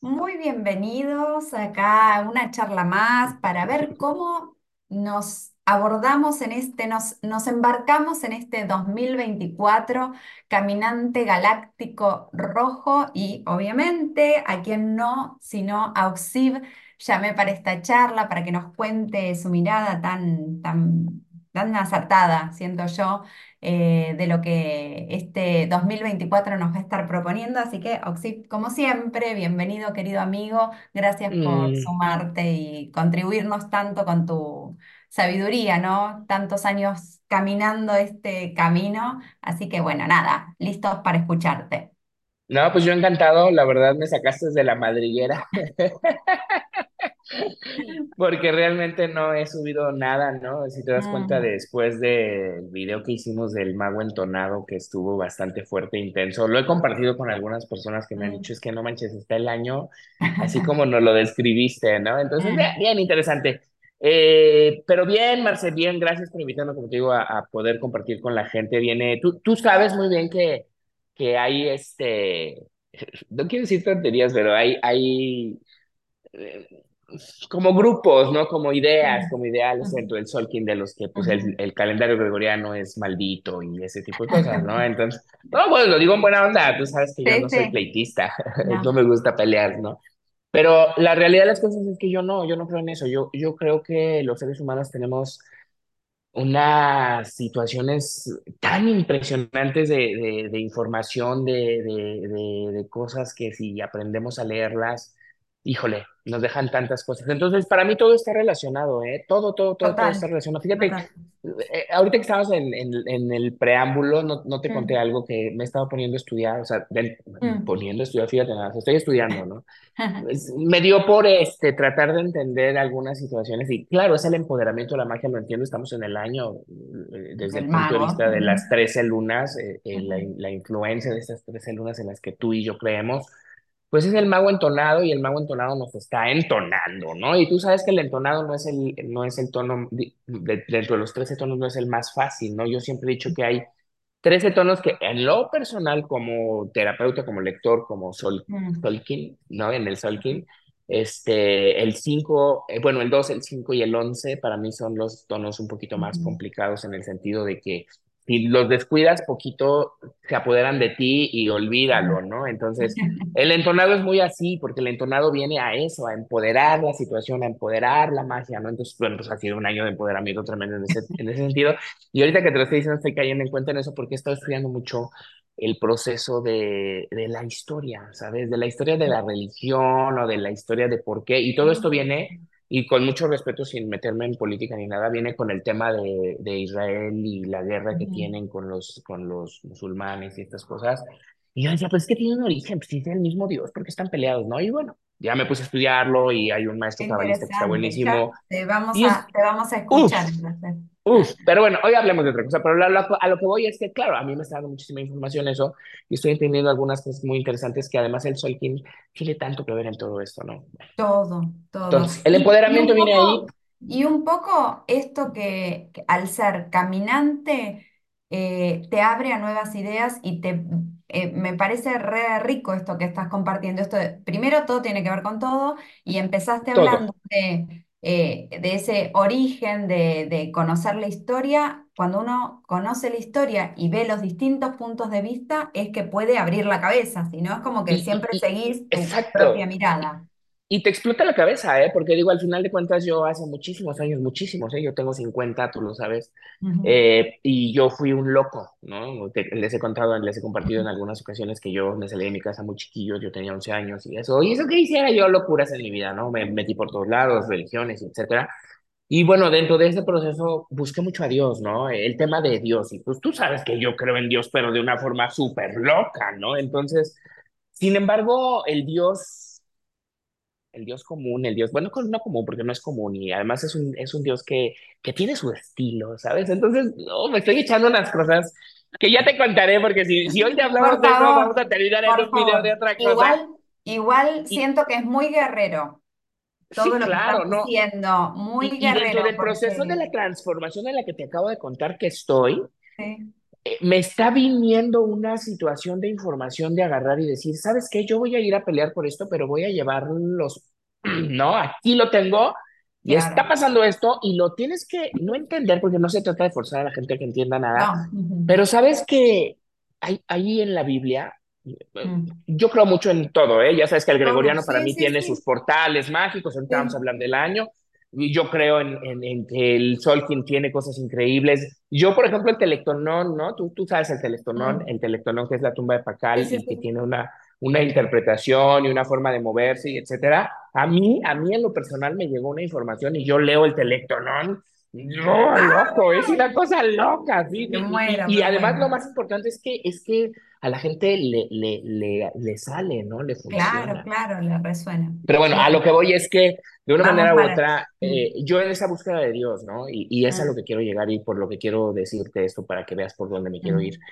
Muy bienvenidos acá a una charla más para ver cómo nos abordamos en este, nos, nos embarcamos en este 2024 caminante galáctico rojo y obviamente a quien no, sino a Oxib, llamé para esta charla para que nos cuente su mirada tan, tan, tan acertada, siento yo eh, de lo que este 2024 nos va a estar proponiendo. Así que, Oxip, como siempre, bienvenido, querido amigo. Gracias por Mm, sumarte y contribuirnos tanto con tu sabiduría, ¿no? Tantos años caminando este camino. Así que, bueno, nada, listos para escucharte. No, pues yo encantado, la verdad me sacaste de la madriguera, porque realmente no he subido nada, ¿no? Si te das cuenta Mm, después del video que hicimos del mago entonado, que estuvo bastante fuerte e intenso, lo he compartido con algunas personas que me han mm, dicho, es que no manches, está el año así como nos lo describiste, ¿no? Entonces, bien, mm. bien interesante. Eh, pero bien, Marce, bien, gracias por invitarme, como te digo, a, a poder compartir con la gente. Viene, tú, tú sabes muy bien que, que hay este no quiero decir tonterías, pero hay, hay eh, como grupos, ¿no? Como ideas, como ideales dentro del Solkin de los que pues el, el calendario gregoriano es maldito y ese tipo de cosas, ¿no? Entonces, no, bueno, lo digo en buena onda, tú sabes que yo Sí, no soy sí, pleitista, no no, me gusta pelear, ¿no? Pero la realidad de las cosas es que yo no, yo no creo en eso, yo, yo creo que los seres humanos tenemos unas situaciones tan impresionantes de, de- de información, de- de- de cosas que si aprendemos a leerlas, híjole, nos dejan tantas cosas. Entonces, para mí todo está relacionado, ¿eh? Todo, todo, todo, todo está total, relacionado. Fíjate, total. eh, ahorita que estábamos en, en, en el preámbulo, no, no te conté Mm, algo que me he estado poniendo a estudiar, o sea, del- mm. poniendo a estudiar, fíjate, nada, estoy estudiando, ¿no? me dio por este, tratar de entender algunas situaciones y claro, es el empoderamiento de la magia, lo entiendo, estamos en el año, eh, desde Del el punto de vista de las trece lunas, eh, eh, la, la influencia de estas trece lunas en las que tú y yo creemos, pues es el mago entonado y el mago entonado nos está entonando, ¿no? Y tú sabes que el entonado no es el, no es el tono, di- de- dentro de los trece tonos no es el más fácil, ¿no? Yo siempre he dicho que hay 13 tonos que en lo personal, como terapeuta, como lector, como Sol, Mm, Solkin, ¿no? En el Solkin, este, el 5 eh, bueno, el 2 el 5 y el 11 para mí son los tonos un poquito más complicados en el sentido de que si los descuidas poquito, se apoderan de ti y olvídalo, ¿no? Entonces, el entonado es muy así, porque el entonado viene a eso, a empoderar la situación, a empoderar la magia, ¿no? Entonces, bueno, pues ha sido un año de empoderamiento tremendo en ese, en ese sentido. Y ahorita que te lo estoy diciendo, estoy cayendo en cuenta en eso porque he estado estudiando mucho el proceso de, de la historia, ¿sabes? De la historia de la religión o de la historia de por qué. Y todo esto viene, y con mucho respeto, sin meterme en política ni nada, viene con el tema de, de Israel y la guerra que Ujú. tienen con los, con los musulmanes y estas cosas. Y yo decía, pues es que tiene un origen, pues es el mismo Dios, porque están peleados, ¿no? Y bueno, ya me puse a estudiarlo y hay un maestro cabalista que está buenísimo. te vamos Y es, a, te vamos a escuchar. Uf, pero bueno, hoy hablemos de otra cosa, pero lo- lo- a lo que voy es que, claro, a mí me está dando muchísima información eso y estoy entendiendo algunas cosas muy interesantes que además el Solkin tiene tanto que ver en todo esto, ¿no? Todo, todo. Entonces, el Y, y empoderamiento un viene ahí, poco, y un poco esto que, que al ser caminante eh, te abre a nuevas ideas y te eh, me parece re rico esto que estás compartiendo. Esto de- primero todo tiene que ver con todo y empezaste todo. hablando de, eh, de ese origen de, de conocer la historia. Cuando uno conoce la historia y ve los distintos puntos de vista, es que puede abrir la cabeza, si no es como que Y, siempre y seguís tu propia mirada. Y te explota la cabeza, ¿eh? Porque digo, al final de cuentas, yo hace muchísimos años, muchísimos, ¿eh? Yo tengo 50 tú lo sabes, Ujú, eh, y yo fui un loco, ¿no? Te- les he contado, les he compartido en algunas ocasiones que yo me salí de mi casa muy chiquillo, yo tenía 11 años y eso, y eso que hiciera yo locuras en mi vida, ¿no? Me metí por todos lados, religiones, etcétera. Y bueno, dentro de ese proceso busqué mucho a Dios, ¿no? El tema de Dios, y pues tú sabes que yo creo en Dios, pero de una forma súper loca, ¿no? Entonces, sin embargo, el Dios el Dios común, el Dios, bueno, no común porque no es común y además es un, es un Dios que, que tiene su estilo, ¿sabes? Entonces, no, me estoy echando unas cosas que ya te contaré porque si, si hoy te hablamos de eso, vamos a terminar en un video de otra cosa. Igual, igual Y siento que es muy guerrero todo sí, lo que claro, ¿no? diciendo, muy Y, y dentro guerrero, del proceso de porque la transformación en la que te acabo de contar que estoy, sí. Eh, me está viniendo una situación de información de agarrar y decir, ¿sabes qué? Yo voy a ir a pelear por esto, pero voy a llevar los, no, aquí lo tengo y está pasando esto y lo tienes que no entender porque no se trata de forzar a la gente que entienda nada, No. pero sabes que hay, ahí en la Biblia, eh, mm. yo creo mucho en todo, ¿eh? Ya sabes que el gregoriano para Sí, mí sí, tiene sus portales mágicos, ahorita vamos a hablar del año, yo creo en, en, en que el sol quien tiene cosas increíbles. Yo, por ejemplo, el Telectonón, ¿no? Tú, tú sabes el Telectonón, el Telectonón que es la tumba de Sí, Pacal sí, y que sí. tiene una, una interpretación y una forma de moverse, y etcétera. A mí, a mí en lo personal me llegó una información y yo leo el Telectonón. No, loco, es una cosa loca, ¿sí? Me Y, y, muero, y me además muero. lo más importante es que, es que a la gente le, le, le, le sale, ¿no? Le Claro, funciona. claro, le resuena. Pero bueno, a lo que voy es que de una vamos manera u otra, eh, yo en esa búsqueda de Dios, ¿no? Y, y es a lo que quiero llegar y por lo que quiero decirte esto para que veas por dónde me quiero ir. mm,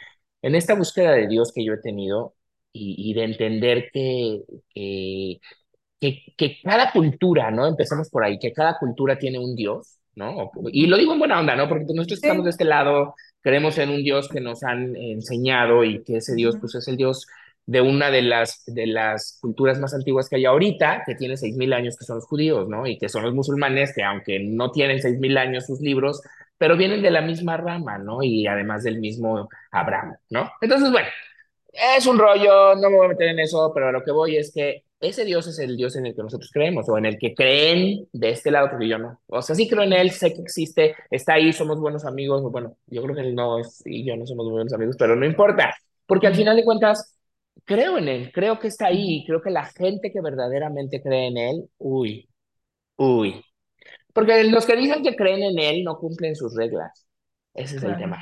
En esta búsqueda de Dios que yo he tenido y, y de entender que, que que, que cada cultura, ¿no? Empecemos por ahí, que cada cultura tiene un Dios, ¿no? Y lo digo en buena onda, ¿no? Porque pues, nosotros estamos de Sí. este lado, creemos en un Dios que nos han enseñado y que ese Dios, pues es el Dios de una de las, de las culturas más antiguas que hay ahorita, que tiene seis mil años, que son los judíos, ¿no? Y que son los musulmanes, que aunque no tienen seis mil años sus libros, pero vienen de la misma rama, ¿no? Y además del mismo Abraham, ¿no? Entonces, bueno, es un rollo, no me voy a meter en eso, pero a lo que voy es que ese Dios es el Dios en el que nosotros creemos, o en el que creen de este lado, porque yo no. O sea, sí creo en él, sé que existe, está ahí, somos buenos amigos, bueno, yo creo que él no es, y yo no somos buenos amigos, pero no importa, porque al final de cuentas, creo en él, creo que está ahí, creo que la gente que verdaderamente cree en él, uy, uy. Porque los que dicen que creen en él no cumplen sus reglas. Ese es el tema.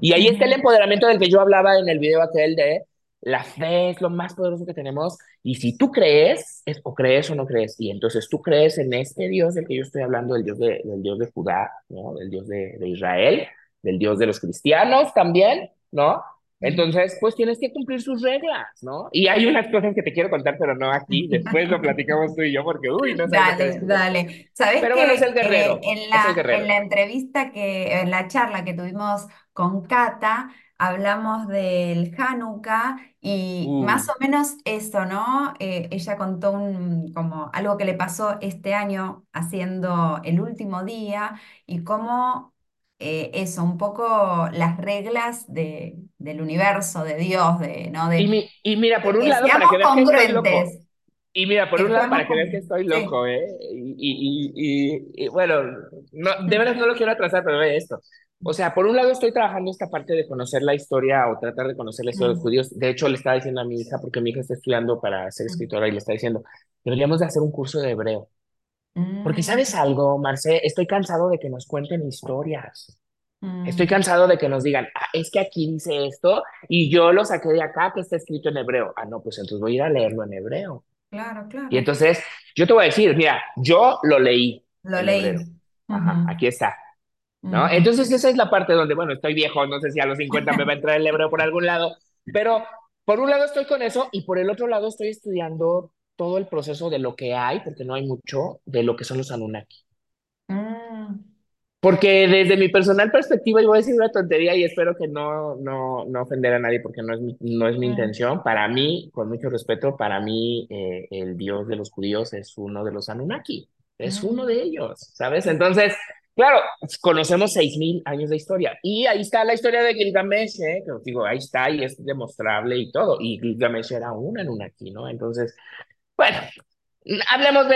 Y ahí está el empoderamiento del que yo hablaba en el video aquel de la fe es lo más poderoso que tenemos y si tú crees, es o crees o no crees. Y entonces tú crees en este Dios del que yo estoy hablando, el Dios de, del Dios de Judá, ¿no? Del Dios de, de Israel, del Dios de los cristianos también, ¿no? Entonces, pues tienes que cumplir sus reglas, ¿no? Y hay unas cosas que te quiero contar, pero no aquí. Después lo platicamos tú y yo porque, uy, no sabes que Dale, descubrí. dale. Sabés Pero bueno, es el que eh, guerrero, en es el la, en guerrero. la entrevista que, en la charla que tuvimos con Cata, hablamos del Hanukkah y más Uy. o menos eso, ¿no? Eh, ella contó un, como algo que le pasó este año haciendo el último día y cómo eh, eso, un poco las reglas de, del universo, de Dios, de, ¿no? Y, De, mi, y mira, por un que lado, para seamos que veas que estoy loco. congruentes, Y mira, por que un lado, para que veas que congruentes. estoy Sí. loco, ¿eh? Y, y, y, y, y, bueno, no, de veras no lo quiero atrasar, pero ve esto. O sea, por un lado estoy trabajando esta parte de conocer la historia o tratar de conocer la historia de los judíos. De hecho, le estaba diciendo a mi hija, porque mi hija está estudiando para ser escritora y le está diciendo, deberíamos de hacer un curso de hebreo. Porque ¿sabes mm, algo, Marce? Estoy cansado de que nos cuenten historias. Estoy mm. cansado de que nos digan, ah, es que aquí dice esto y yo lo saqué de acá que está escrito en hebreo. Ah, no, pues entonces voy a ir a leerlo en hebreo. Claro, Y claro. entonces yo te voy a decir, mira, yo lo leí Lo leí. Ajá, aquí está, ¿no? Entonces esa es la parte donde, bueno, estoy viejo, no sé si a los 50 me va a entrar el hebreo por algún lado, pero por un lado estoy con eso y por el otro lado estoy estudiando todo el proceso de lo que hay, porque no hay mucho, de lo que son los Anunnaki. Mm, Porque desde mi personal perspectiva, y voy a decir una tontería y espero que no, no, no ofender a nadie porque no es mi, no es mi intención. Para mí, con mucho respeto, para mí eh, el dios de los judíos es uno de los Anunnaki, es uno mm, de ellos, ¿sabes? Entonces, claro, conocemos seis mil años de historia y ahí está la historia de Gilgamesh, ¿eh? que os digo, ahí está y es demostrable y todo. Y Gilgamesh era un Anunnaki, ¿no? Entonces, bueno, Hablemos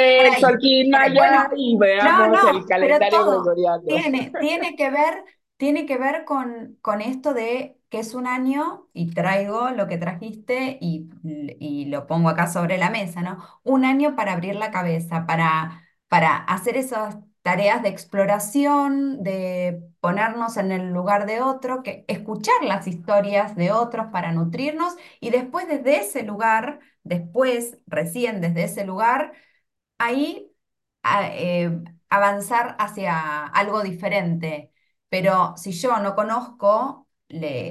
Solkin por ahí. Maya Bueno, y no, veamos el no, pero calendario gregoriano. tiene, tiene que ver, tiene que ver con, con esto de que es un año y traigo lo que trajiste y, y lo pongo acá sobre la mesa, ¿no? Un año para abrir la cabeza, para, para hacer esas tareas de exploración, de ponernos en el lugar de otro, que escuchar las historias de otros para nutrirnos y después desde ese lugar, después, recién desde ese lugar ahí eh, avanzar hacia algo diferente. Pero si yo no conozco,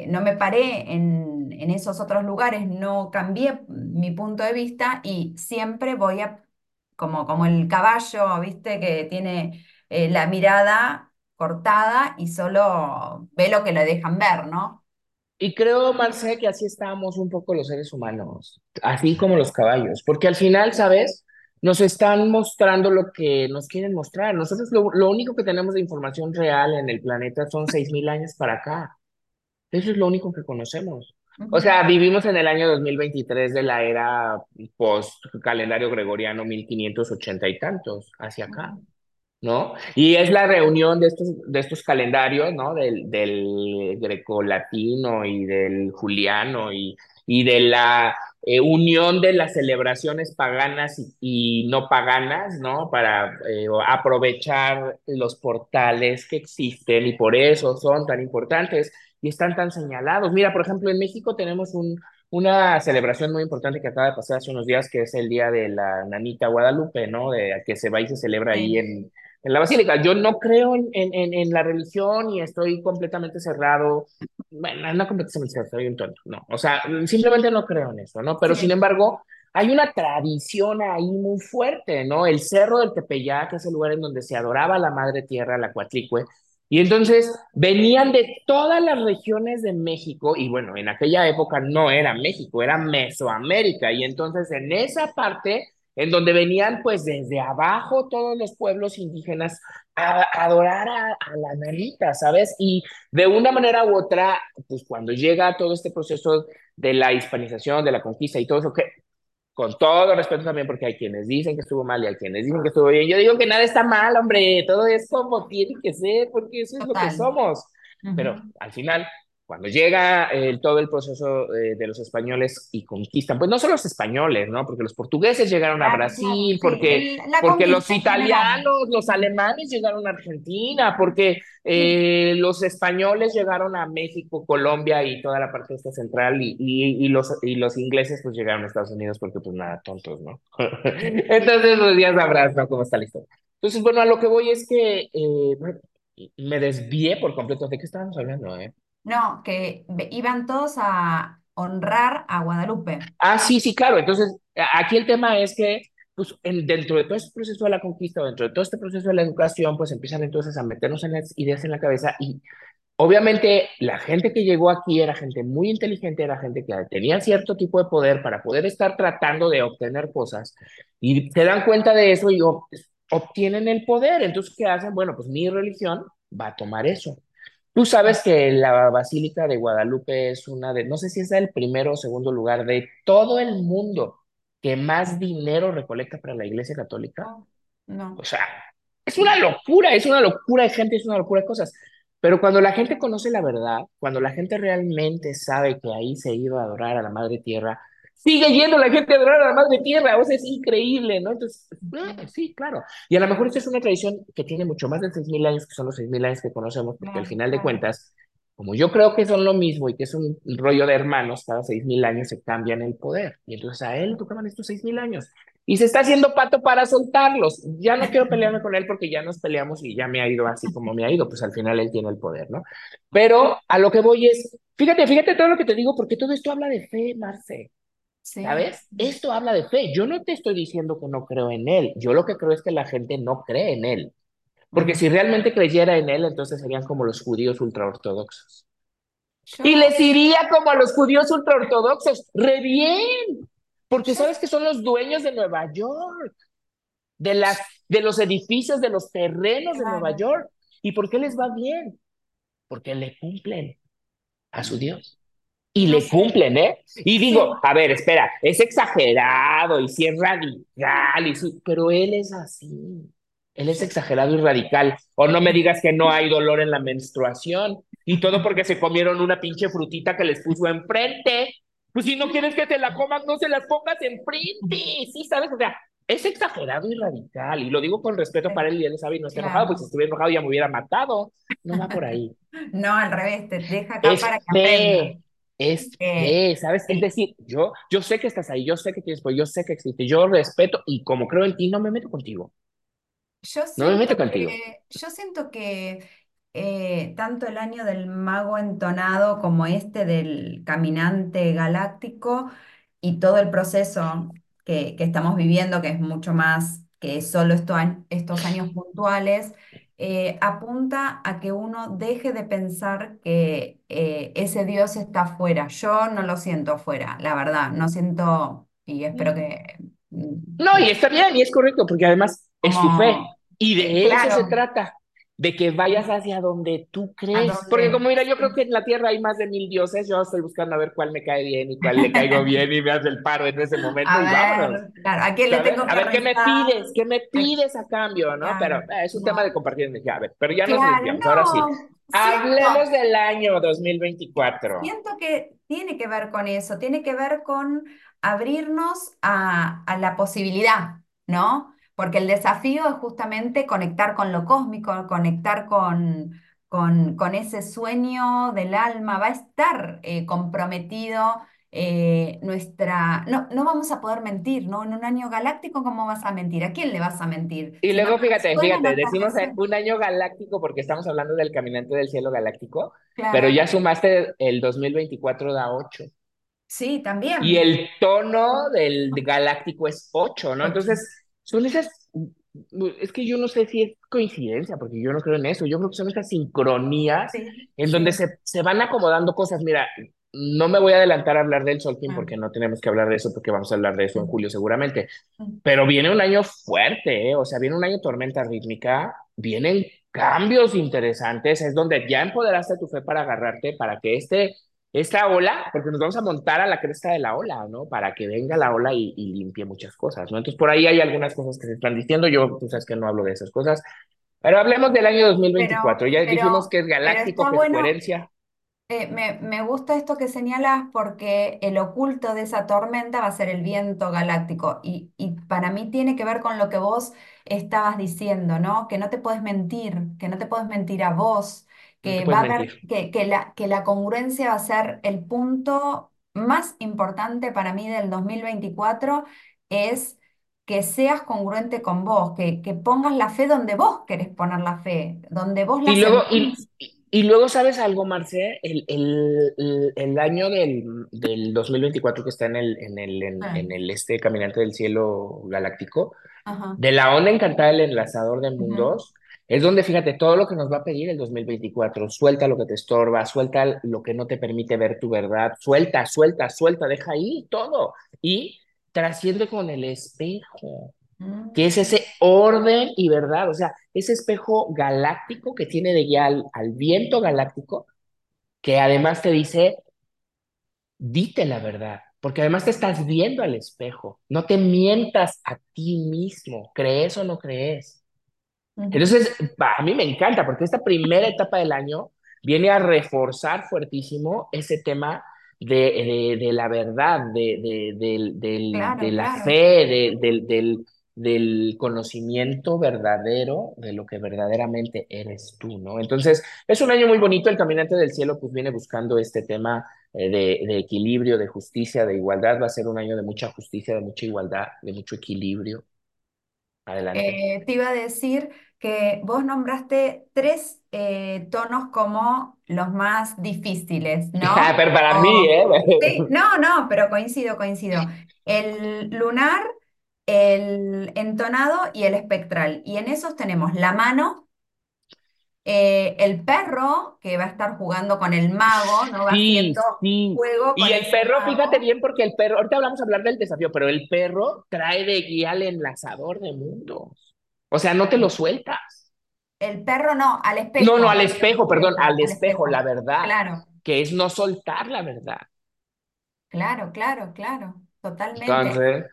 no me paré en, en esos otros lugares, no cambié mi punto de vista y siempre voy a, como, como el caballo, ¿viste? Que tiene eh, la mirada cortada y solo ve lo que le dejan ver, ¿no? Y creo, Marce, que así estamos un poco los seres humanos, así como los caballos, porque al final, ¿sabes? Nos están mostrando lo que nos quieren mostrar. Nosotros lo, lo único que tenemos de información real en el planeta son 6.000 años para acá. Eso es lo único que conocemos. O sea, vivimos en el año 2023 de la era post-calendario gregoriano 1580 y tantos, hacia acá. ¿no? Y es la reunión de estos, de estos calendarios, ¿no? Del, del grecolatino y del juliano y, y de la eh, unión de las celebraciones paganas y, y no paganas, ¿no? Para eh, aprovechar los portales que existen y por eso son tan importantes y están tan señalados. Mira, por ejemplo, en México tenemos un, una celebración muy importante que acaba de pasar hace unos días, que es el Día de la Nanita Guadalupe, ¿no? De, que se va y se celebra ahí en, en la basílica. Yo no creo en, en, en, la religión y estoy completamente cerrado. Bueno, no completamente cerrado, soy un tonto, no. O sea, simplemente no creo en eso, ¿no? Pero sin embargo, hay una tradición ahí muy fuerte, ¿no? El Cerro del Tepeyac es el lugar en donde se adoraba a la Madre Tierra, la Coatlicue, y entonces venían de todas las regiones de México, y bueno, en aquella época no era México, era Mesoamérica, y entonces en esa parte en donde venían pues desde abajo todos los pueblos indígenas a, a adorar a, a, la nanita, ¿sabes? Y de una manera u otra, pues cuando llega todo este proceso de la hispanización, de la conquista y todo eso, que con todo respeto también, porque hay quienes dicen que estuvo mal y hay quienes dicen que estuvo bien. Yo digo que nada está mal, hombre, todo es como tiene que ser, porque eso es lo que total. somos. Pero Ujú. al final, cuando llega eh, todo el proceso eh, de los españoles y conquistan, pues no solo los españoles, ¿no? Porque los portugueses llegaron a Brasil, porque, porque los italianos, los alemanes llegaron a Argentina, porque eh, los españoles llegaron a México, Colombia y toda la parte esta central y, y, y, los, y los ingleses pues llegaron a Estados Unidos porque pues nada, tontos, ¿no? Entonces los días sabrás, ¿no? Cómo está la historia. Entonces, bueno, a lo que voy es que eh, me desvié por completo. ¿De qué estábamos hablando, eh? No, que iban todos a honrar a Guadalupe. Ah, sí, sí, claro. Entonces, aquí el tema es que, pues, en- dentro de todo este proceso de la conquista, dentro de todo este proceso de la educación, pues empiezan entonces a meternos en las ideas en la cabeza y Obviamente, la gente que llegó aquí era gente muy inteligente, era gente que tenía cierto tipo de poder para poder estar tratando de obtener cosas y se dan cuenta de eso y ob- obtienen el poder. Entonces, ¿qué hacen? Bueno, pues mi religión va a tomar eso. Tú sabes que la Basílica de Guadalupe es una de, no sé si es el primero o segundo lugar de todo el mundo que más dinero recolecta para la Iglesia Católica. No, no, O sea, es una locura, es una locura de gente, es una locura de cosas. Pero cuando la gente conoce la verdad, cuando la gente realmente sabe que ahí se iba a adorar a la Madre Tierra, sigue yendo la gente a adorar a la Madre Tierra, o sea, es increíble, ¿no? Entonces, eh, sí, claro. Y a lo mejor esta es una tradición que tiene mucho más de 6.000 años, que son los 6.000 años que conocemos, porque al final de cuentas, como yo creo que son lo mismo y que es un rollo de hermanos, cada 6.000 años se cambian el poder. Y entonces a él tocaban estos 6.000 años y se está haciendo pato para soltarlos. Ya no quiero pelearme con él porque ya nos peleamos y ya me ha ido así como me ha ido, pues al final él tiene el poder, ¿no? Pero a lo que voy es, fíjate, fíjate todo lo que te digo, porque todo esto habla de fe, Marce, Sí, ¿sabes? Esto habla de fe. Yo no te estoy diciendo que no creo en él, yo lo que creo es que la gente no cree en él, porque si realmente creyera en él, entonces serían como los judíos ultraortodoxos. Y les iría como a los judíos ultraortodoxos, re bien, porque sabes que son los dueños de Nueva York. de, las, de los edificios, de los terrenos de Nueva York. ¿Y por qué les va bien? Porque le cumplen a su Dios. Y le cumplen, ¿eh? Y digo, a ver, espera, es exagerado y sí es radical, y sí, pero él es así. Él es exagerado y radical. O no me digas que no hay dolor en la menstruación. Y todo porque se comieron una pinche frutita que les puso enfrente. Pues si no quieres que te la comas, no se las pongas enfrente. Sí, ¿sabes? O sea, es exagerado y radical. Y lo digo con respeto para él y él sabe y no está enojado, pues si estuviera enojado ya me hubiera matado. No va por ahí. No, al revés, te deja acá Es para que aprendas. Es Eh, ¿sabes? Es decir, yo, yo sé que estás ahí, yo sé que tienes, pues yo sé que existe, yo respeto y como creo en ti, no me meto contigo. Yo No me meto contigo. que, yo siento que eh, tanto el año del mago entonado como este del caminante galáctico y todo el proceso que, que estamos viviendo, que es mucho más que solo esto estos años puntuales, eh, apunta a que uno deje de pensar que eh, ese Dios está afuera. Yo no lo siento afuera, la verdad, no siento, y espero que, mm, No, y está bien, y es correcto, porque además es tu fe. Y de eso se trata, de que vayas hacia donde tú crees. Porque como mira, yo creo sí. que en la tierra hay más de mil dioses, yo estoy buscando a ver cuál me cae bien y cuál le caigo bien y me hace el paro en ese momento A y vámonos. ver, claro, ¿a quién le tengo A ver qué me pides, qué me pides a cambio, ¿no? Pero Claro, eh, es un tema como- de compartir energía. A ver, pero ya nos claro, desviamos. Ahora sí, no, hablemos siento. del año 2024. Siento que tiene que ver con eso, tiene que ver con abrirnos a, a la posibilidad, ¿no? Porque el desafío es justamente conectar con lo cósmico, conectar con, con, con ese sueño del alma, va a estar eh, comprometido eh, nuestra... No, no vamos a poder mentir, ¿no? En un año galáctico, ¿cómo vas a mentir? ¿A quién le vas a mentir? Y luego te fíjate, fíjate, decimos un año galáctico porque estamos hablando del caminante del cielo galáctico, pero Claro, ya sumaste el 2024 da 8. sí, Y también. el tono del galáctico es 8, ¿no? Entonces, son esas, es que yo no sé si es coincidencia, porque yo no creo en eso, yo creo que son esas sincronías Sí, en donde se, se van acomodando cosas. Mira, no me voy a adelantar a hablar del Solkin Ah, porque no tenemos que hablar de eso, porque vamos a hablar de eso en mm, julio seguramente, mm. pero viene un año fuerte, ¿eh? O sea, viene un año tormenta rítmica, vienen cambios interesantes, es donde ya empoderaste tu fe para agarrarte, para que este, esta ola, porque nos vamos a montar a la cresta de la ola, ¿no? Para que venga la ola y, y limpie muchas cosas, ¿no? Entonces, por ahí hay algunas cosas que se están diciendo, yo, tú sabes que no hablo de esas cosas, pero hablemos del año Pero, 2024, ya dijimos pero, que es pero galáctico, que es bueno, coherencia, eh, me, me gusta esto que señalas porque el oculto de esa tormenta va a ser el viento galáctico y, y para mí tiene que ver con lo que vos estabas diciendo, ¿no? Que no te puedes mentir, que no te puedes mentir a vos, no te que va a haber, mentir. que, que la, que la congruencia va a ser el punto más importante para mí del 2024 es que seas congruente con vos, que, que pongas la fe donde vos querés poner la fe, donde vos la Y luego, y, sentís. y luego, ¿sabes algo, Marce? El, el, el, el año del, del 2024 que está en el, en el, en, Ah, en el este Caminante del Cielo Galáctico, Ajá. de la onda encantada del enlazador de Ujú, mundos, es donde, fíjate, todo lo que nos va a pedir el 2024, suelta lo que te estorba, suelta lo que no te permite ver tu verdad, suelta, suelta, suelta, deja ahí todo. Y trasciende con el espejo que es mm, ese orden y verdad, o sea, ese espejo galáctico que tiene de guía al, al viento galáctico, que además te dice, dite la verdad, porque además te estás viendo al espejo, no te mientas a ti mismo, crees o no crees. Entonces, a mí me encanta porque esta primera etapa del año viene a reforzar fuertísimo ese tema de, de, de la verdad, de, de, Claro, la claro. fe, de- del, del, del conocimiento verdadero de lo que verdaderamente eres tú, ¿no? Entonces, es un año muy bonito. El Caminante del Cielo pues viene buscando este tema eh, de, de equilibrio, de justicia, de igualdad. Va a ser un año de mucha justicia, de mucha igualdad, de mucho equilibrio. Adelante. Eh, te iba a decir que vos nombraste tres eh, tonos como los más difíciles, ¿no? Pero para mí, ¿eh? sí, no, no, pero coincido, coincido. El lunar, el entonado y el espectral. Y en esos tenemos la mano, eh, el perro, que va a estar jugando con el mago, ¿no? Va Sí, haciendo sí. juego Y con el ese perro, fíjate bien, porque el perro, ahorita vamos a hablar del desafío, pero el perro trae de guía al enlazador de mundos. O sea, no te lo sueltas. El perro no, al No, no, espejo, al espejo, perdón, espejo, al al espejo, la espejo. verdad, Claro, que es no soltar la verdad. claro, claro, claro, totalmente. Entonces,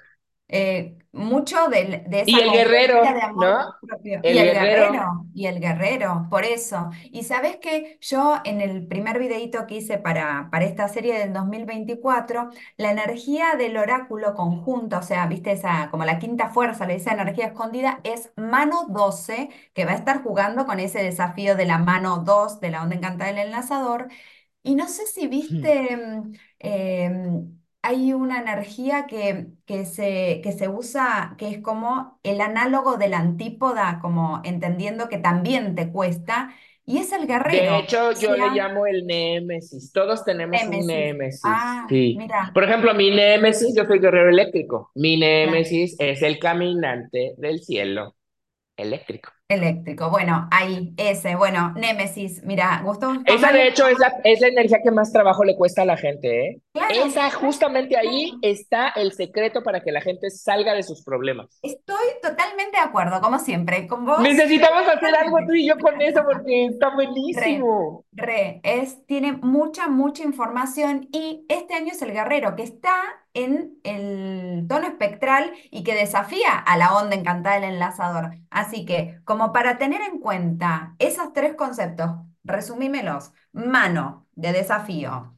Eh, mucho de, y esa el congruencia de guerrero, amor ¿no? propio. Y El guerrero, guerrero, y el guerrero, por eso. Y sabes que yo en el primer videíto que hice para, para esta serie del 2024, la energía del oráculo conjunto, o sea, viste esa, como la quinta fuerza, le dice energía escondida, es mano 12 que va a estar jugando con ese desafío de la mano 2 de la onda encantada del enlazador. Y no sé si viste, mm, em, hay una energía que, que se, que se usa, que es como el análogo de la antípoda, como entendiendo que también te cuesta, y es el De guerrero, hecho, o yo le llamo el némesis. Todos tenemos un némesis. Ah, sí. mira, Por ejemplo, mi némesis, yo soy guerrero eléctrico. Mi némesis es el caminante del cielo eléctrico. Eléctrico. Bueno, ahí, ese. Bueno, Némesis. Mira, Gustavo Esa de hecho es la, es la energía que más trabajo le cuesta a la gente, ¿eh? Claro, Esa claro, justamente ahí está el secreto para que la gente salga de sus problemas. Estoy totalmente de acuerdo, como siempre, con vos. Necesitamos hacer algo tú y yo con eso porque está Re, buenísimo. re, es, tiene mucha, mucha información y este año es el guerrero que está en el tono espectral y que desafía a la onda encantada del enlazador. Así que, como para tener en cuenta esos tres conceptos, resumímelos. Mano de desafío,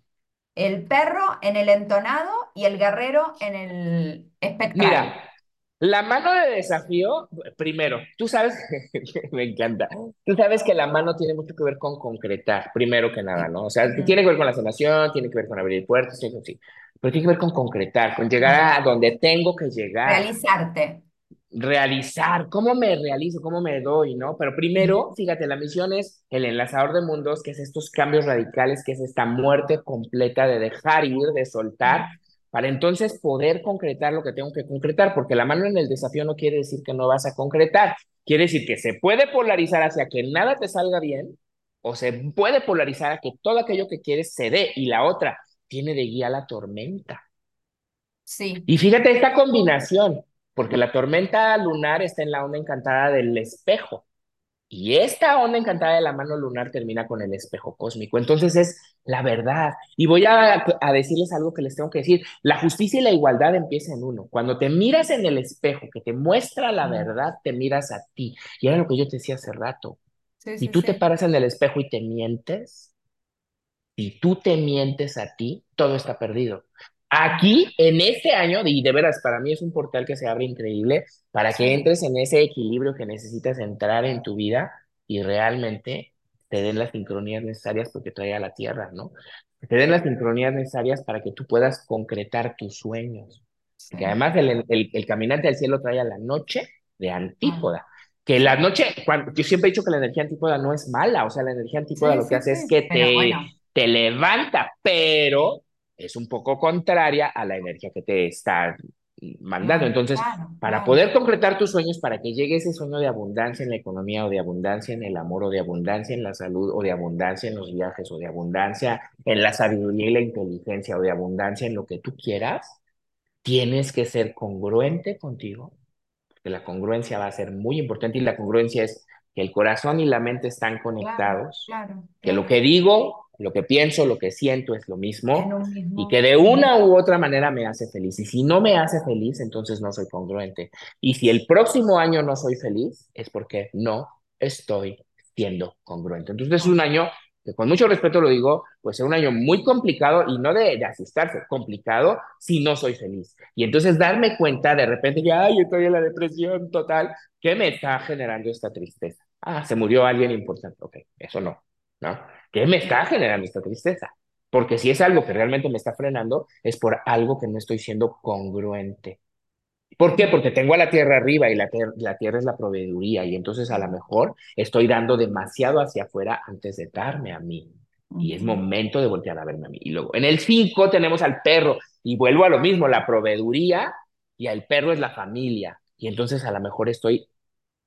el perro en el entonado y el guerrero en el espectral. Mira, la mano de desafío, primero, tú sabes, me encanta, tú sabes que la mano tiene mucho que ver con concretar, primero que nada. ¿no? O sea, tiene que ver con la sanación, tiene que ver con abrir puertas, sí, sí, pero tiene que ver con concretar, con llegar a donde tengo que llegar. Realizarte. realizar, cómo me realizo, cómo me doy, ¿no? Pero primero, fíjate, la misión es el enlazador de mundos, que es estos cambios radicales, que es esta muerte completa de dejar ir, de soltar, para entonces poder concretar lo que tengo que concretar, porque la mano en el desafío no quiere decir que no vas a concretar, quiere decir que se puede polarizar hacia que nada te salga bien, o se puede polarizar a que todo aquello que quieres se dé, y la otra tiene de guía la tormenta. Sí, Y fíjate esta combinación, porque la tormenta lunar está en la onda encantada del espejo y esta onda encantada de la mano lunar termina con el espejo cósmico. Entonces es la verdad. Y voy a, a decirles algo que les tengo que decir. La justicia y la igualdad empieza en uno. Cuando te miras en el espejo que te muestra la verdad, te miras a ti. Y era lo que yo te decía hace rato. sí, Si sí, tú te paras en el espejo y te mientes, si tú te mientes a ti, todo está perdido. Aquí, en este año, y de veras, para mí es un portal que se abre increíble para que entres en ese equilibrio que necesitas entrar en tu vida y realmente te den las sincronías necesarias porque trae a la tierra, ¿no? Que te den las sincronías necesarias para que tú puedas concretar tus sueños. Sí. además el, el, el caminante del cielo trae a la noche de Ah, antípoda. Que la noche, cuando, yo siempre he dicho que la energía antípoda no es mala, o sea, la energía antípoda sí, lo que sí, hace es que te bueno, te levanta, pero es un poco contraria a la energía que te está mandando. Entonces, claro, para claro. poder concretar tus sueños, para que llegue ese sueño de abundancia en la economía o de abundancia en el amor o de abundancia en la salud o de abundancia en los viajes o de abundancia en la sabiduría y la inteligencia o de abundancia en lo que tú quieras, tienes que ser congruente contigo que la congruencia va a ser muy importante y la congruencia es que el corazón y la mente están conectados, claro, que lo que digo, lo que pienso, lo que siento es lo mismo y mismo. que de una u otra manera me hace feliz. Y si no me hace feliz, entonces no soy congruente. Y si el próximo año no soy feliz, es porque no estoy siendo congruente. Entonces es un año que con mucho respeto lo digo, pues es un año muy complicado y no de, de asustarse, complicado si no soy feliz. Y entonces darme cuenta de repente que, ay, estoy en la depresión total, ¿qué me está generando esta tristeza? Ah, se murió alguien importante. Ok, eso no, ¿no? ¿Qué me está generando esta tristeza? Porque si es algo que realmente me está frenando, es por algo que no estoy siendo congruente. ¿Por qué? Porque tengo a la tierra arriba y la, tier- la tierra es la proveeduría y entonces a lo mejor estoy dando demasiado hacia afuera antes de darme a mí. Y es momento de voltear a verme a mí. Y luego en el 5 tenemos al perro y vuelvo a lo mismo, la proveeduría y al perro es la familia. Y entonces a lo mejor estoy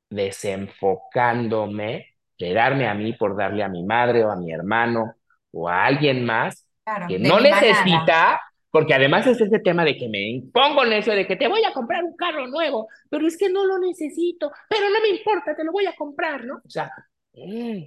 desenfocándome de darme a mí por darle a mi madre o a mi hermano o a alguien más Claro, que no manada. necesita, porque además es este tema de que me impongo en eso de que te voy a comprar un carro nuevo, pero es que no lo necesito, pero no me importa, te lo voy a comprar, ¿no? O sea, mm,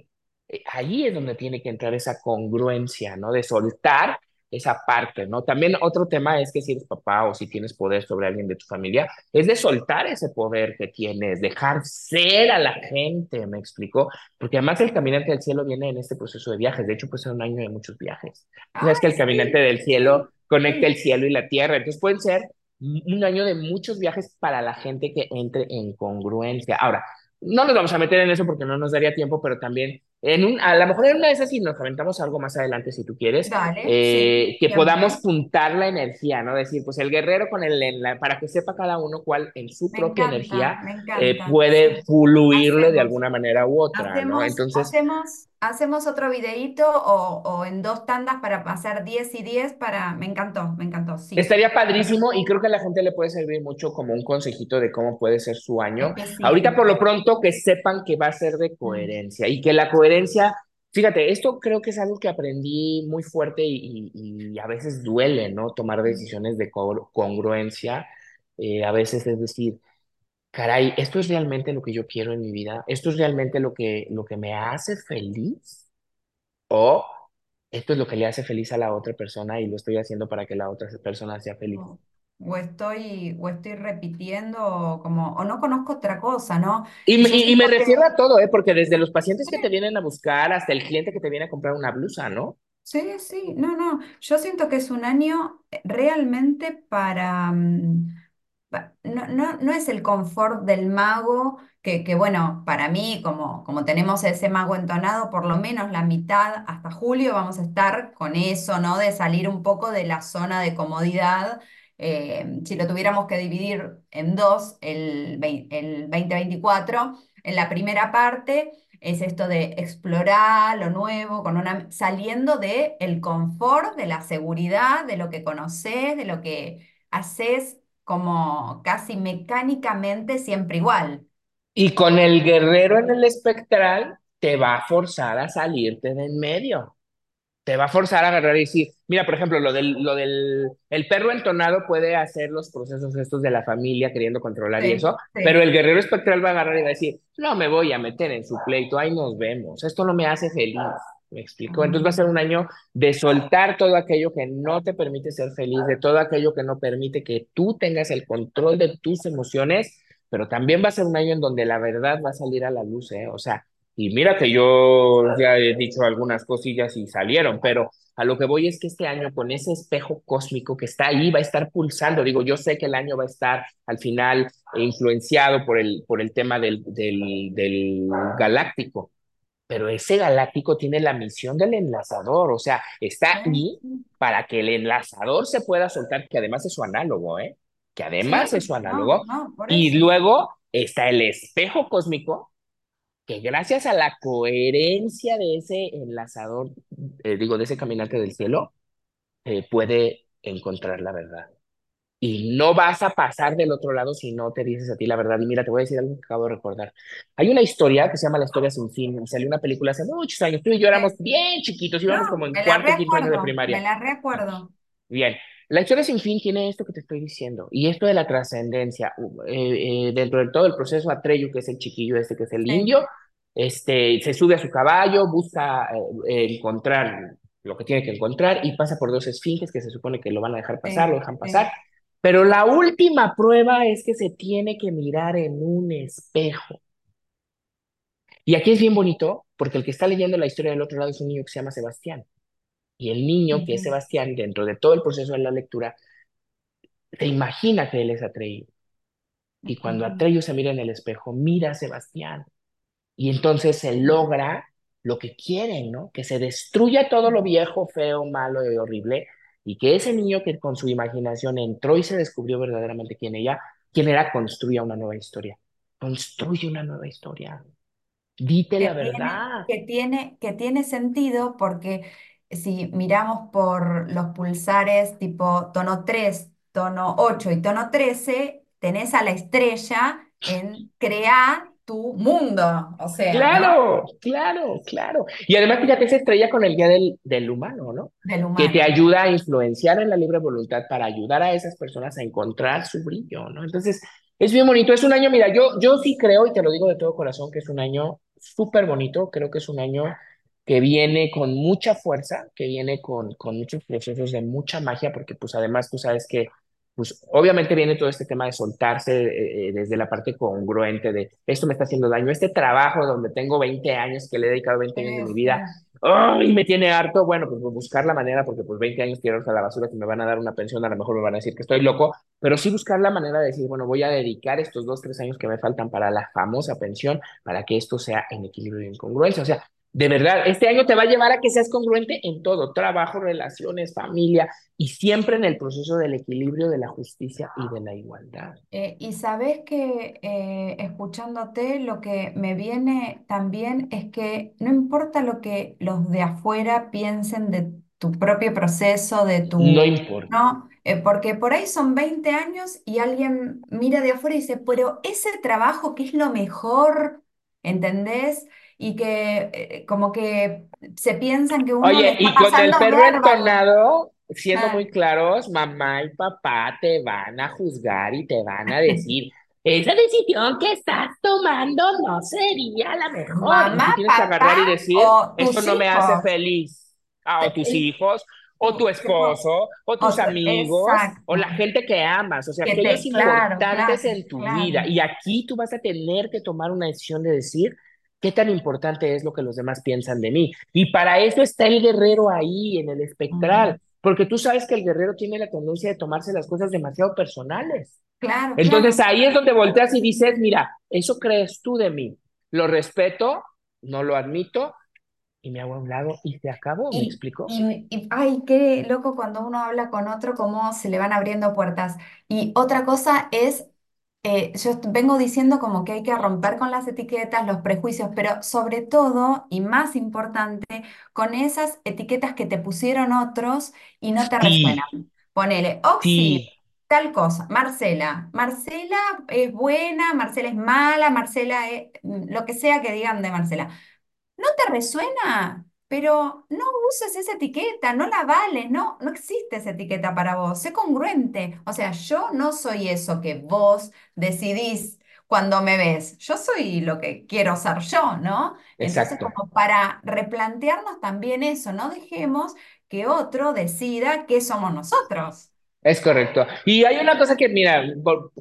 eh, ahí es donde tiene que entrar esa congruencia, ¿no? De soltar esa parte, ¿no? También otro tema es que si eres papá o si tienes poder sobre alguien de tu familia, es de soltar ese poder que tienes, dejar ser a la gente, ¿me explico? Porque además el caminante del cielo viene en este proceso de viajes, de hecho puede ser un año de muchos viajes. Sabes que el caminante sí, del cielo conecta el sí. cielo y la tierra, entonces pueden ser un año de muchos viajes para la gente que entre en congruencia. Ahora, no nos vamos a meter en eso porque no nos daría tiempo, pero también En un, a lo mejor en una de esas, si nos comentamos algo más adelante, si tú quieres, Dale, sí, eh, que podamos siempre. juntar la energía, ¿no? Decir, pues el guerrero con el, en la- para que sepa cada uno cuál en su Me propia encanta, energía eh, puede Sí, fluirle de hacemos. alguna manera u otra, ¿no? Hacemos, Entonces, hacemos, hacemos otro videíto o, o en dos tandas para pasar 10 y 10 para... Me encantó, me encantó, sí. Estaría padrísimo y creo que a la gente le puede servir mucho como un consejito de cómo puede ser su año. que Ahorita por lo pronto que sepan que va a ser de coherencia y que la coherencia, fíjate, esto creo que es algo que aprendí muy fuerte y, a veces duele, ¿no? Tomar decisiones de co- congruencia. Eh, a veces es decir, caray, ¿esto es realmente lo que yo quiero en mi vida? ¿Esto es realmente lo que, lo que me hace feliz? ¿O esto es lo que le hace feliz a la otra persona y lo estoy haciendo para que la otra persona sea feliz? O, o estoy, o estoy repitiendo como, o no conozco otra cosa, ¿no? Y, Y y, me que refiero a todo, ¿eh? Porque desde los pacientes que te vienen a buscar hasta el cliente que te viene a comprar una blusa, ¿no? Sí, sí, no, no. Yo siento que es un año eh, realmente para... mm, No, no, no es el confort del mago, que, que bueno, para mí, como, como tenemos ese mago entonado, por lo menos la mitad hasta julio vamos a estar con eso, ¿no? De salir un poco de la zona de comodidad. Eh, si lo tuviéramos que dividir en dos, el, el 2024, en la primera parte es esto de explorar lo nuevo, con una, saliendo de el confort, de la seguridad, de lo que conoces, de lo que haces como casi mecánicamente siempre igual. Y con el guerrero en el espectral, te va a forzar a salirte de en medio. Te va a forzar a agarrar y decir, mira, por ejemplo, lo del, lo del, el perro entonado puede hacer los procesos estos de la familia queriendo controlar y Sí, eso, pero sí. el guerrero espectral va a agarrar y va a decir, no me voy a meter en su pleito, ahí nos vemos, esto no me hace feliz, ¿me explico? Entonces va a ser un año de soltar todo aquello que no te permite ser feliz, de todo aquello que no permite que tú tengas el control de tus emociones, pero también va a ser un año en donde la verdad va a salir a la luz, ¿eh? O sea, y mira que yo ya he dicho algunas cosillas y salieron, pero a lo que voy es que este año con ese espejo cósmico que está ahí va a estar pulsando. Digo, yo sé que el año va a estar al final influenciado por el, por el tema del, del, del galáctico, pero ese galáctico tiene la misión del enlazador, o sea, está sí, ahí para que el enlazador se pueda soltar, que además es su análogo, ¿eh? Que además es sí, su no, análogo. no, por Y luego está el espejo cósmico que gracias a la coherencia de ese enlazador, eh, digo, de ese caminante del cielo, eh, puede encontrar la verdad. Y no vas a pasar del otro lado si no te dices a ti la verdad. Y mira, te voy a decir algo que acabo de recordar. Hay una historia que se llama La historia sin fin. Salió una película hace muchos años. Tú y yo éramos bien chiquitos, íbamos como No, en me la cuarto, quinto año de recuerdo, me primaria. la recuerdo. Bien, la historia sin fin tiene esto que te estoy diciendo y esto de la trascendencia. Eh, eh, dentro de todo el proceso, Atreyu, que es el chiquillo este, que es el Sí, indio, este, se sube a su caballo, busca eh, encontrar lo que tiene que encontrar y pasa por dos esfinges que se supone que lo van a dejar pasar, lo dejan pasar, pero la última prueba es que se tiene que mirar en un espejo. Y aquí es bien bonito porque el que está leyendo la historia del otro lado es un niño que se llama Sebastián. Y el niño, que es Sebastián, dentro de todo el proceso de la lectura, se imagina que él es Atreyu. Y cuando Atreyu se mira en el espejo, mira a Sebastián. Y entonces se logra lo que quieren, ¿no? Que se destruya todo lo viejo, feo, malo y horrible. Y que ese niño que con su imaginación entró y se descubrió verdaderamente quién ella, quién era, construya una nueva historia. Construye una nueva historia. Dite que la tiene, verdad. que tiene, que tiene sentido porque si miramos por los pulsares tipo tono 3 tono 8 y tono 13 tenés a la estrella en crear tu mundo, o sea, ¿no? Claro, claro, claro. Y además, fíjate, esa estrella con el día del, del humano, ¿no? Del Que te humano. ayuda a influenciar en la libre voluntad para ayudar a esas personas a encontrar su brillo, ¿no? Entonces, es bien bonito. Es un año, mira, yo, yo sí creo, y te lo digo de todo corazón, que es un año súper bonito. Creo que es un año que viene con mucha fuerza, que viene con, con muchos procesos de mucha magia, porque pues además tú sabes que pues obviamente viene todo este tema de soltarse eh, eh, desde la parte congruente de esto me está haciendo daño, este trabajo donde tengo 20 años, que le he dedicado veinte Sí, años de mi vida. ¡ay! me tiene harto, bueno, pues buscar la manera, porque pues 20 años tirados a la basura que me van a dar una pensión, a lo mejor me van a decir que estoy loco, pero sí buscar la manera de decir, bueno, voy a dedicar estos dos, tres años que me faltan para la famosa pensión, para que esto sea en equilibrio y en congruencia, o sea, De verdad, este año te va a llevar a que seas congruente en todo, trabajo, relaciones, familia y siempre en el proceso del equilibrio de la justicia y de la igualdad. Eh, y sabes que eh, escuchándote lo que me viene también es que no importa lo que los de afuera piensen de tu propio proceso, de No tu, importa. ¿no? Eh, porque por ahí son 20 años y alguien mira de afuera y dice, pero ese trabajo que es lo mejor, ¿entendés? Y que eh, como que se piensan que uno Oye, está y con el perro entonado, siendo Ah, muy claros, mamá y papá te van a juzgar y te van a decir, esa decisión que estás tomando no sería la mejor. Mamá, tienes que papá agarrar y decir, o esto no me hace feliz. Ah, o tus El- hijos, o tu esposo, o tus otra, amigos, o la exacto. gente que amas, o sea, Que aquellos te, claro, importantes claro, en tu vida. claro. Y aquí tú vas a tener que tomar una decisión de decir, ¿qué tan importante es lo que los demás piensan de mí? Y para eso está el guerrero ahí, en el espectral, porque tú sabes que el guerrero tiene la tendencia de tomarse las cosas demasiado personales. Claro, Entonces claro. ahí es donde volteas y dices, mira, eso crees tú de mí, lo respeto, no lo admito y me hago a un lado y se acabó, ¿me Y, explico? y, y, ay, qué loco cuando uno habla con otro, cómo se le van abriendo puertas. Y otra cosa es, eh, yo vengo diciendo como que hay que romper con las etiquetas, los prejuicios, pero sobre todo, y más importante, con esas etiquetas que te pusieron otros y no te resuenan. Ponele, Oxy, sí, tal cosa, Marcela. Marcela es buena, Marcela es mala, Marcela es lo que sea que digan de Marcela. ¿No te resuena? Pero no uses esa etiqueta, no la vales, no, no existe esa etiqueta para vos. Sé congruente. O sea, yo no soy eso que vos decidís cuando me ves. Yo soy lo que quiero ser yo, ¿no? Entonces, exacto. como para replantearnos también eso, no dejemos que otro decida qué somos nosotros. Es correcto. Y hay una cosa que, mira,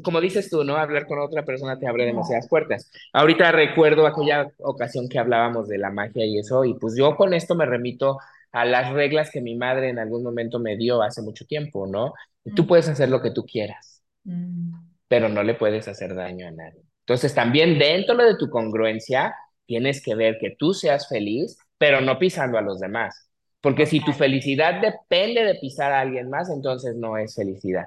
como dices tú, ¿no? Hablar con otra persona te abre demasiadas puertas. Ahorita recuerdo aquella ocasión que hablábamos de la magia y eso, y pues yo con esto me remito a las reglas que mi madre en algún momento me dio hace mucho tiempo, ¿no? Tú puedes hacer lo que tú quieras, mm, pero no le puedes hacer daño a nadie. Entonces, también dentro de tu congruencia, tienes que ver que tú seas feliz, pero no pisando a los demás. Porque si tu felicidad depende de pisar a alguien más, entonces no es felicidad.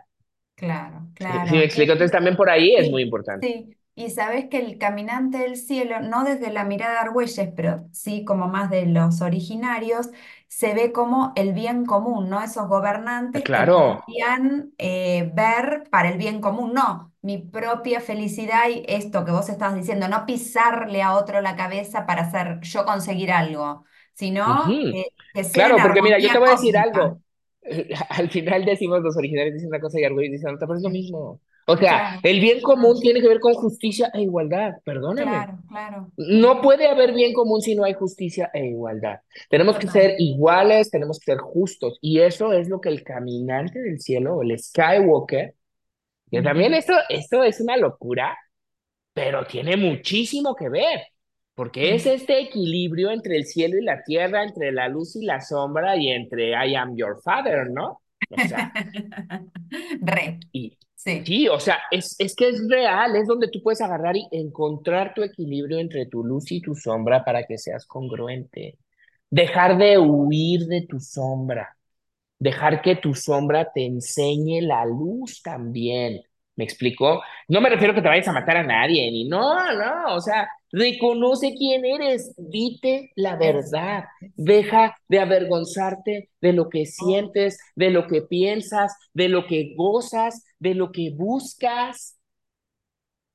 Claro, Sí, sí me claro. explico. Entonces también por ahí es muy importante. sí. Y sabes que el caminante del cielo, no desde la mirada de Argüelles, pero sí como más de los originarios, se ve como el bien común, ¿no? Esos gobernantes que Claro. podían eh, ver para el bien común, no, mi propia felicidad y esto que vos estabas diciendo, no pisarle a otro la cabeza para hacer yo conseguir algo, sino Ujú. que, que sea en Claro, porque mira, yo te voy a decir cósmica. algo. Al final decimos los originales dicen una cosa y Argüelles dice otra, pero es lo mismo. O sea, Claro, el bien común tiene que ver con justicia e igualdad. Perdóname. claro, claro. No puede haber bien común si no hay justicia e igualdad. Tenemos que ser iguales, tenemos que ser justos. Y eso es lo que el caminante del cielo, o el Skywalker, que también esto, esto es una locura, pero tiene muchísimo que ver, porque es este equilibrio entre el cielo y la tierra, entre la luz y la sombra y entre I am your father, ¿no? O sea, Re, y sí. sí, o sea, es, es que es real, es donde tú puedes agarrar y encontrar tu equilibrio entre tu luz y tu sombra para que seas congruente. Dejar de huir de tu sombra dejar que tu sombra te enseñe la luz también. ¿Me explico? No me refiero a que te vayas a matar a nadie, ni no, no, o sea, reconoce quién eres, dite la verdad, deja de avergonzarte de lo que sientes, de lo que piensas, de lo que gozas, de lo que buscas.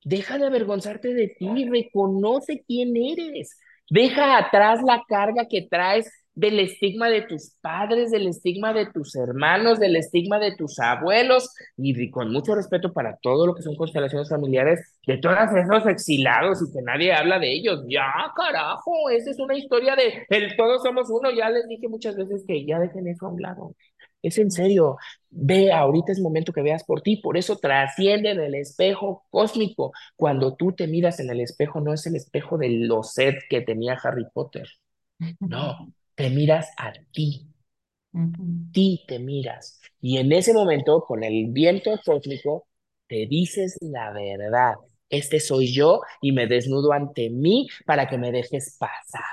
Deja de avergonzarte de ti, reconoce quién eres. Deja atrás la carga que traes del estigma de tus padres, del estigma de tus hermanos, del estigma de tus abuelos, y con mucho respeto para todo lo que son constelaciones familiares, de todos esos exilados y que nadie habla de ellos. Ya, carajo, esa es una historia de el todos somos uno. Ya les dije muchas veces que ya dejen eso a un lado. Es en serio, ve, ahorita es momento que veas por ti, por eso trasciende en el espejo cósmico. Cuando tú te miras en el espejo, no es el espejo de los sets que tenía Harry Potter. No, te miras a ti, ti te miras. Y en ese momento, con el viento cósmico, te dices la verdad. Este soy yo y me desnudo ante mí para que me dejes pasar.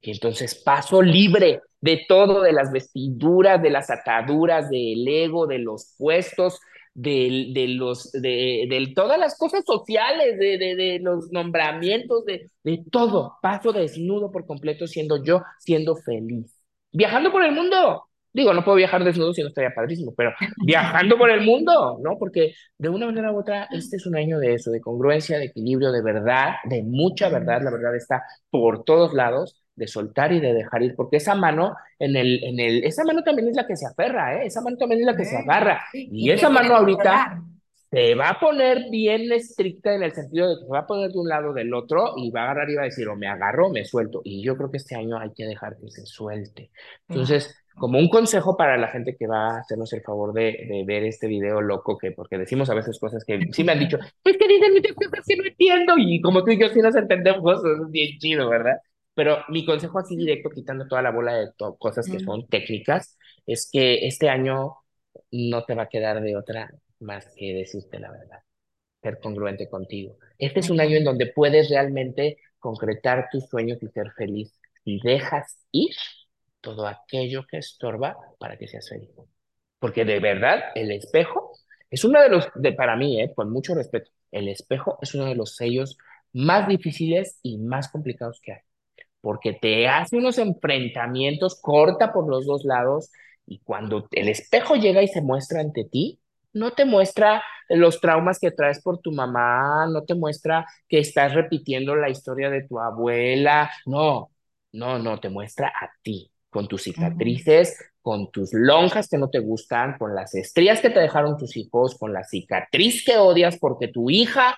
Y entonces paso libre de todo, de las vestiduras, de las ataduras, del ego, de los puestos, de, de los, de, de, todas las cosas sociales, de, de, los nombramientos, de, de todo. Paso desnudo por completo siendo yo, siendo feliz. Viajando por el mundo. Digo, no puedo viajar desnudo si no estaría padrísimo, pero viajando por el mundo, ¿no? Porque de una manera u otra, este es un año de eso, de congruencia, de equilibrio, de verdad, de mucha verdad. La verdad está por todos lados de soltar y de dejar ir, porque esa mano en el, en el, esa mano también es la que se aferra, ¿eh? esa mano también es la que se agarra, y y esa mano ahorita se va a poner bien estricta en el sentido de que se va a poner de un lado o del otro y va a agarrar y va a decir, o me agarro o me suelto, y yo creo que este año hay que dejar que se suelte. Entonces, como un consejo para la gente que va a hacernos el favor de, de ver este video loco, que porque decimos a veces cosas que sí me han dicho, pues que dicen muchas cosas que no entiendo, y como tú y yo sí nos entendemos, es bien chido, ¿verdad? Pero mi consejo así directo, quitando toda la bola de cosas que Mm, son técnicas, es que este año no te va a quedar de otra más que decirte la verdad, ser congruente contigo. Este es un año en donde puedes realmente concretar tus sueños y ser feliz y dejas ir todo aquello que estorba para que seas feliz. Porque de verdad, el espejo es uno de los, de, para mí, eh, con mucho respeto, el espejo es uno de los sellos más difíciles y más complicados que hay porque te hace unos enfrentamientos, corta por los dos lados y cuando el espejo llega y se muestra ante ti, no te muestra los traumas que traes por tu mamá, no te muestra que estás repitiendo la historia de tu abuela, no, no, no, te muestra a ti, con tus cicatrices, con tus lonjas que no te gustan, con las estrías que te dejaron tus hijos, con la cicatriz que odias porque tu hija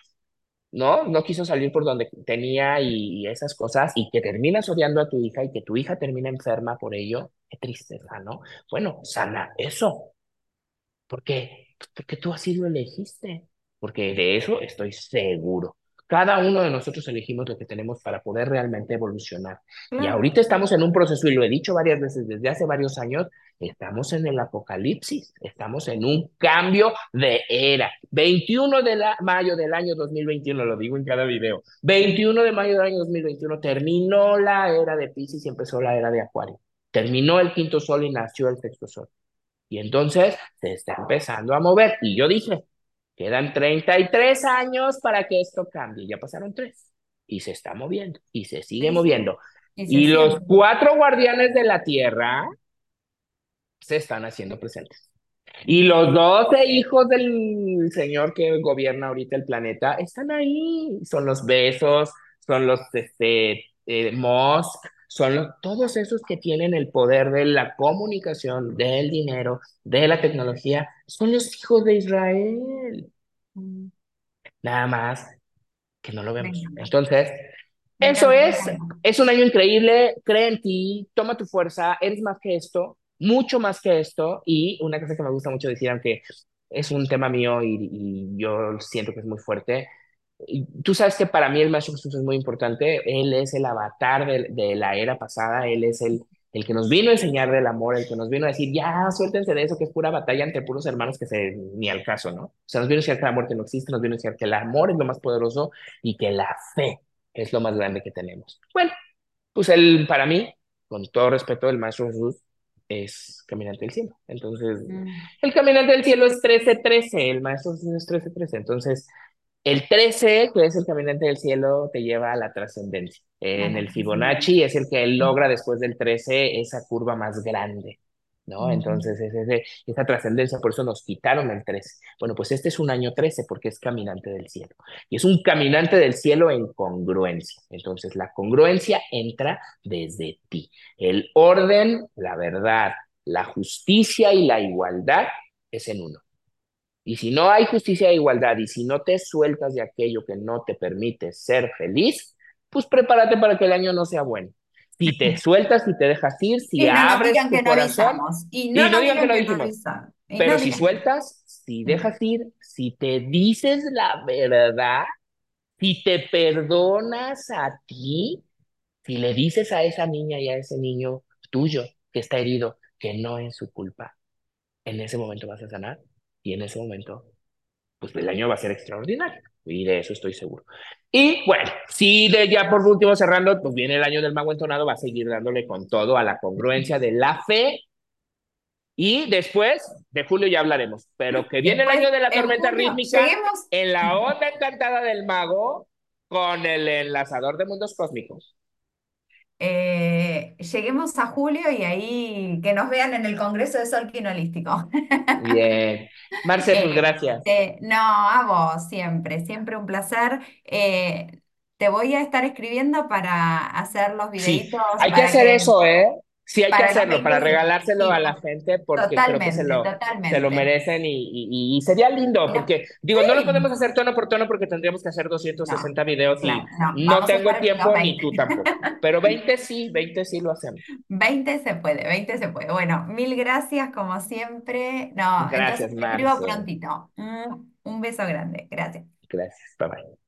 ¿no? No quiso salir por donde tenía y, esas cosas, y que terminas odiando a tu hija y que tu hija termina enferma por ello, qué tristeza, ¿no? Bueno, sana eso, ¿por qué? Pues porque tú así lo elegiste, porque de eso estoy seguro. Cada uno de nosotros elegimos lo que tenemos para poder realmente evolucionar. Y Claro. ahorita estamos en un proceso, y lo he dicho varias veces desde hace varios años, estamos en el apocalipsis, estamos en un cambio de era. 21 de la, mayo del año 2021, lo digo en cada video, 21 de mayo del año 2021 terminó la era de Piscis y empezó la era de Acuario. Terminó el quinto sol y nació el sexto sol. Y entonces se está empezando a mover. Y yo dije, quedan 33 años para que esto cambie. Ya pasaron tres. Y se está moviendo. Y se sigue Sí, sí. moviendo. Y los cuatro guardianes de la tierra se están haciendo presentes. Y los doce hijos del señor que gobierna ahorita el planeta están ahí. Son los besos, son los este, eh, son los- todos esos que tienen el poder de la comunicación, del dinero, de la tecnología, son los hijos de Israel. Mm, Nada más que no lo vemos. Entonces, eso es, es un año increíble, cree en ti, toma tu fuerza, eres más que esto, mucho más que esto, y una cosa que me gusta mucho decir, aunque es un tema mío y, y yo siento que es muy fuerte, tú sabes que para mí el Maestro Jesús es muy importante, Él es el avatar de, de la era pasada, Él es el, el que nos vino a enseñar del amor, el que nos vino a decir, ya, suéltense de eso, que es pura batalla entre puros hermanos que se, ni al caso, ¿no? O sea, nos vino a enseñar que la muerte no existe, nos vino a enseñar que el amor es lo más poderoso y que la fe es lo más grande que tenemos. Bueno, pues él, para mí, con todo respeto, el Maestro Jesús es caminante del cielo. Entonces, Mm, el caminante del cielo es trece trece el Maestro Jesús es trece trece Entonces, el 13 que es el caminante del cielo, te lleva a la trascendencia. En la el. Fibonacci es el que él logra después del 13 esa curva más grande, ¿no? Entonces es ese, esa trascendencia, por eso nos quitaron el 13. Bueno, pues este es un año 13 porque es caminante del cielo. Y es un caminante del cielo en congruencia. Entonces la congruencia entra desde ti. El orden, la verdad, la justicia y la igualdad es en uno. Y si no hay justicia e igualdad y si no te sueltas de aquello que no te permite ser feliz, pues prepárate para que el año no sea bueno. Si te sueltas y te dejas ir, si Y no abres digan tu no corazón, avisamos. Y no y no digan que digan no que no dijimos, no pero si sueltas, si dejas ir, si te dices la verdad, si te perdonas a ti, si le dices a esa niña y a ese niño tuyo que está herido que no es su culpa, en ese momento vas a sanar y en ese momento pues el año va a ser extraordinario. Y de eso estoy seguro. Y bueno, si de ya por último cerrando, pues viene el año del mago entonado, va a seguir dándole con todo a la congruencia de la fe. Y después de julio ya hablaremos, pero que viene el año de la en tormenta rítmica en la onda encantada del mago con el enlazador de mundos cósmicos. Eh, lleguemos a julio y ahí que nos vean en el Congreso de Sol Quinolístico. Bien. Marce, pues gracias. Este, no, a vos, siempre, siempre un placer. Eh, te voy a estar escribiendo para hacer los Sí, videitos hay que hacer que eso, ¿eh? Sí, hay que hacerlo, para 20 regalárselo a la sí, gente porque creo que se totalmente, lo, se lo merecen y, y- y sería lindo no- porque, digo, no lo sí, podemos hacer tono por tono porque tendríamos que hacer no, 260 videos y no, no tengo tiempo ni 20. tú tampoco. Pero 20 sí, 20 sí lo hacemos. 20 se puede, 20 se puede. Bueno, mil gracias como siempre. No, entonces Gracias, te escribo Marce. prontito. Mm, Un beso grande. Gracias. Gracias. Bye bye.